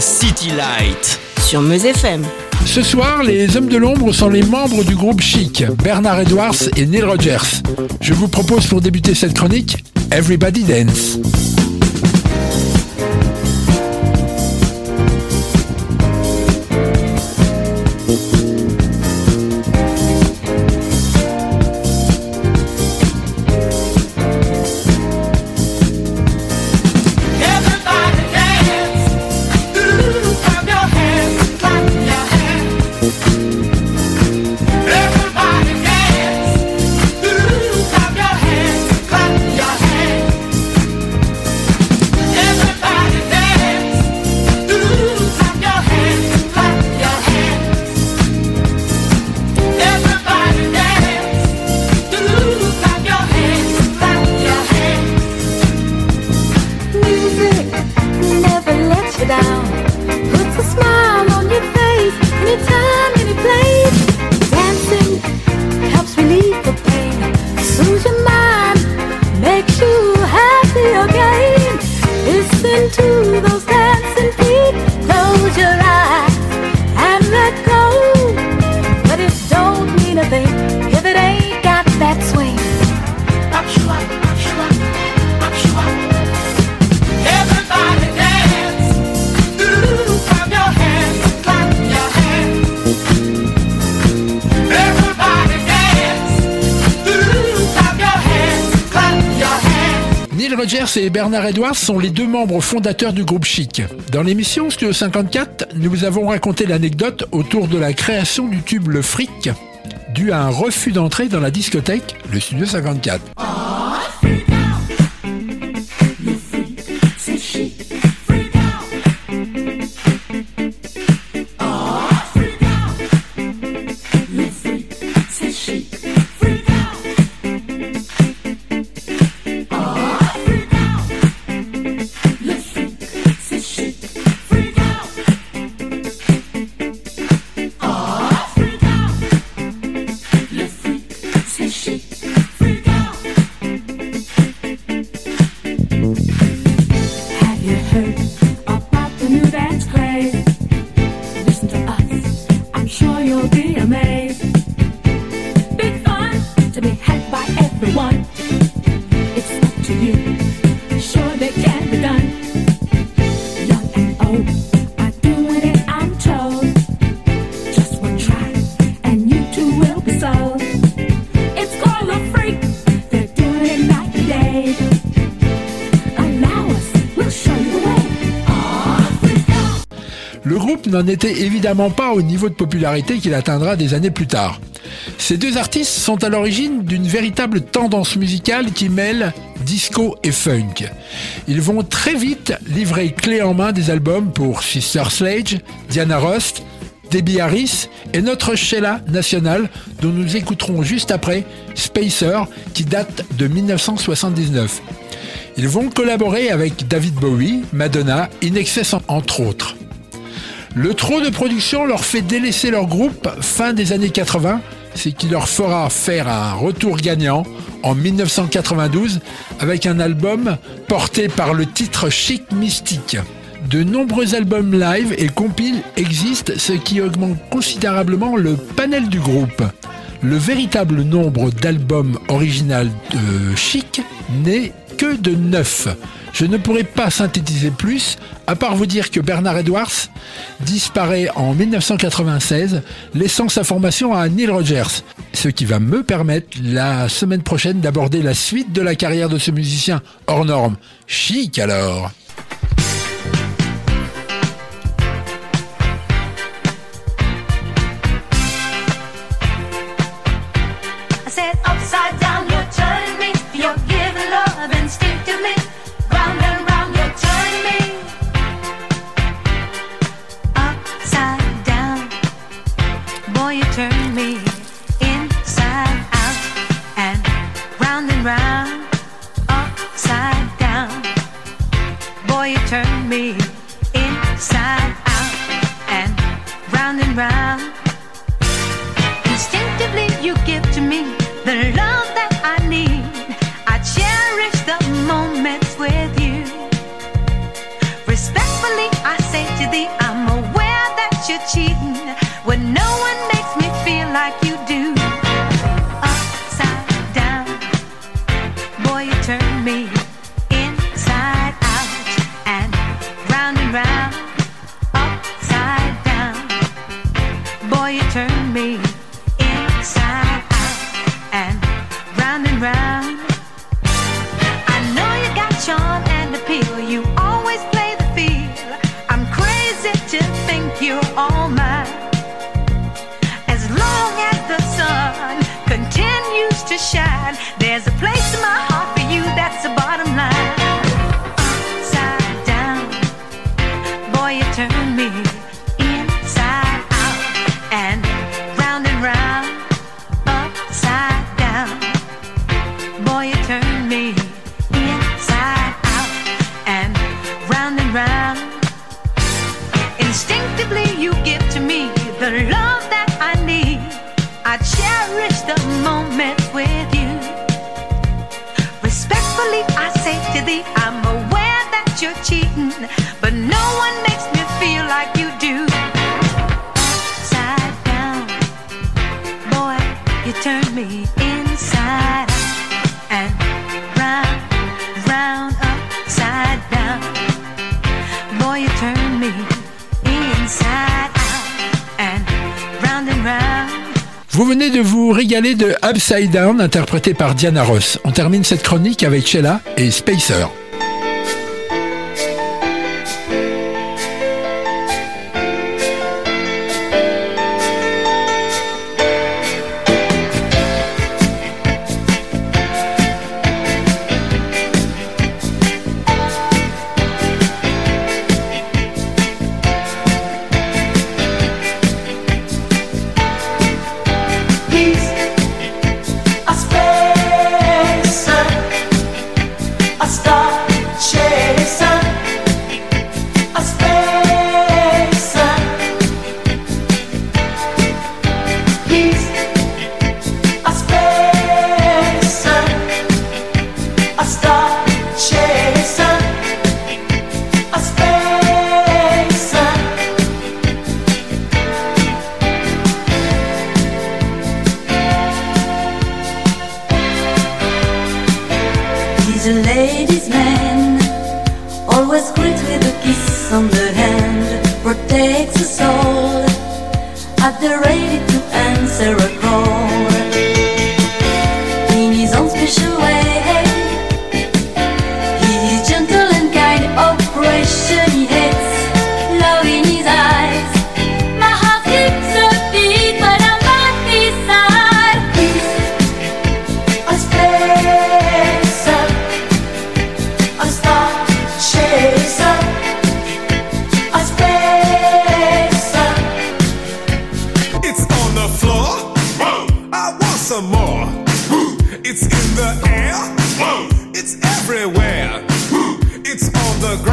City Light. Sur Meuse FM. Ce soir, les hommes de l'ombre sont les membres du groupe Chic, Bernard Edwards et Neil Rogers. Je vous propose pour débuter cette chronique Everybody Dance. down, puts a smile. Et Bernard Edwards sont les deux membres fondateurs du groupe Chic. Dans l'émission Studio 54, nous vous avons raconté l'anecdote autour de la création du tube Le Fric, dû à un refus d'entrée dans la discothèque, le Studio 54. N'en était évidemment pas au niveau de popularité qu'il atteindra des années plus tard. Ces deux artistes sont à l'origine d'une véritable tendance musicale qui mêle disco et funk. Ils vont très vite livrer clé en main des albums pour Sister Sledge, Diana Ross, Debbie Harris et notre Sheila nationale dont nous écouterons juste après Spacer qui date de 1979. Ils vont collaborer avec David Bowie, Madonna, Inexcess entre autres. Le trop de production leur fait délaisser leur groupe fin des années 80, ce qui leur fera faire un retour gagnant en 1992 avec un album porté par le titre Chic Mystique. De nombreux albums live et compiles existent, ce qui augmente considérablement le panel du groupe. Le véritable nombre d'albums originaux de Chic n'est de 9. Je ne pourrais pas synthétiser plus, à part vous dire que Bernard Edwards disparaît en 1996, laissant sa formation à Neil Rogers. Ce qui va me permettre la semaine prochaine d'aborder la suite de la carrière de ce musicien hors norme. Chic alors you turn me inside out and round and round. makes my venez de vous régaler de Upside Down, interprété par Diana Ross. On termine cette chronique avec Sheila et Spacer.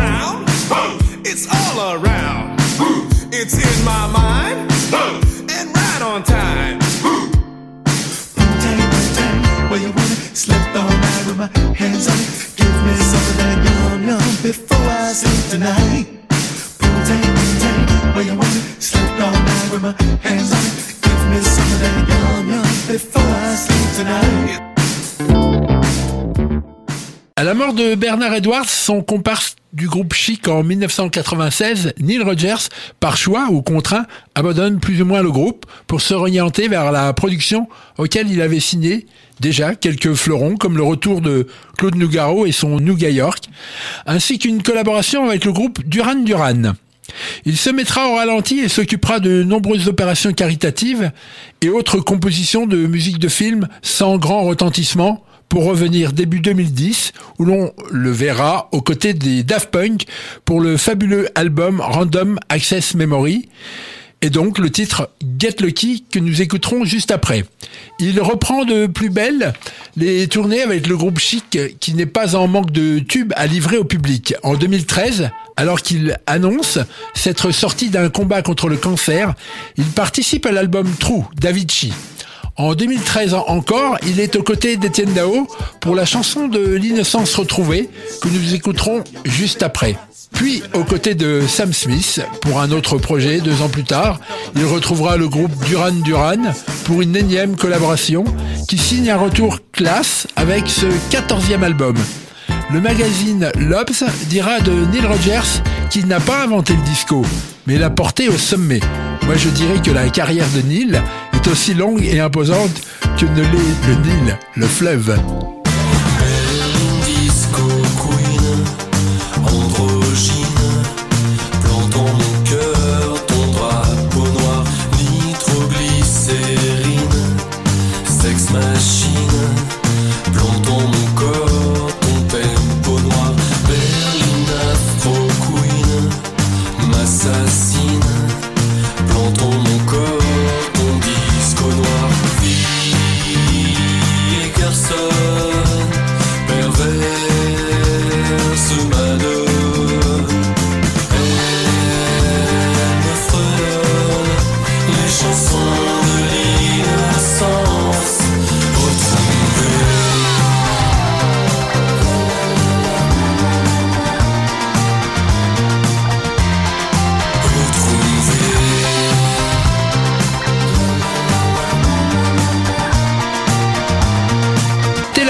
On. It's all around. It's in my mind. And right on time. Boontang, boontang, where you want it? Slept all night with my hands on it. Give me some of that yum yum before I sleep tonight. Boontang, boontang, where you want it? Slept all night with my hands on it. Give me some of that yum yum before I sleep tonight. À la mort de Bernard Edwards, son comparse du groupe Chic en 1996, Neil Rogers, par choix ou contraint, abandonne plus ou moins le groupe pour s'orienter vers la production auquel il avait signé déjà quelques fleurons comme le retour de Claude Nougaro et son Nouga York, ainsi qu'une collaboration avec le groupe Duran Duran. Il se mettra au ralenti et s'occupera de nombreuses opérations caritatives et autres compositions de musique de film sans grand retentissement pour revenir début 2010 où l'on le verra aux côtés des Daft Punk pour le fabuleux album Random Access Memory et donc le titre Get Lucky que nous écouterons juste après. Il reprend de plus belle les tournées avec le groupe Chic qui n'est pas en manque de tubes à livrer au public. En 2013, alors qu'il annonce s'être sorti d'un combat contre le cancer, il participe à l'album True d'Avicii. En 2013 encore, il est aux côtés d'Étienne Dao pour la chanson de l'innocence retrouvée que nous écouterons juste après. Puis, aux côtés de Sam Smith, pour un autre projet, deux ans plus tard, il retrouvera le groupe Duran Duran pour une énième collaboration qui signe un retour classe avec ce quatorzième album. Le magazine Lobs dira de Neil Rogers qu'il n'a pas inventé le disco, mais l'a porté au sommet. Moi je dirais que la carrière de Neil aussi longue et imposante que ne l'est le Nil, le fleuve.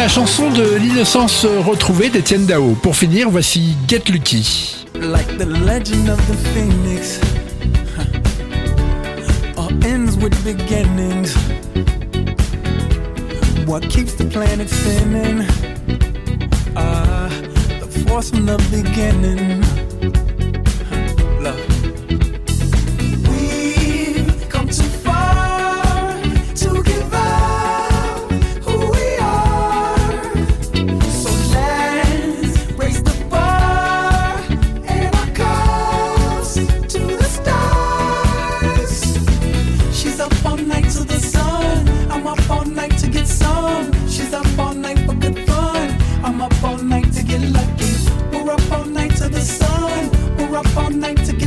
La chanson de l'innocence retrouvée d'Étienne Dao. Pour finir, voici Get Lucky. like the legend of the phoenix all ends with beginnings what keeps the planet spinning? Ah the force from the beginning up all night to get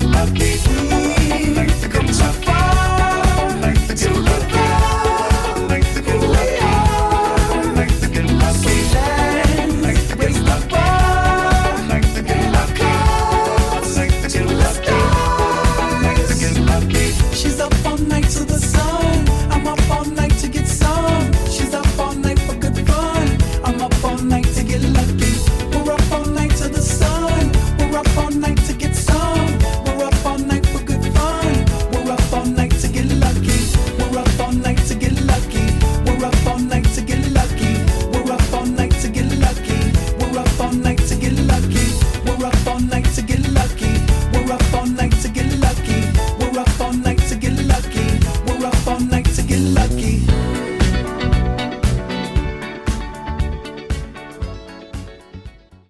can upkeep.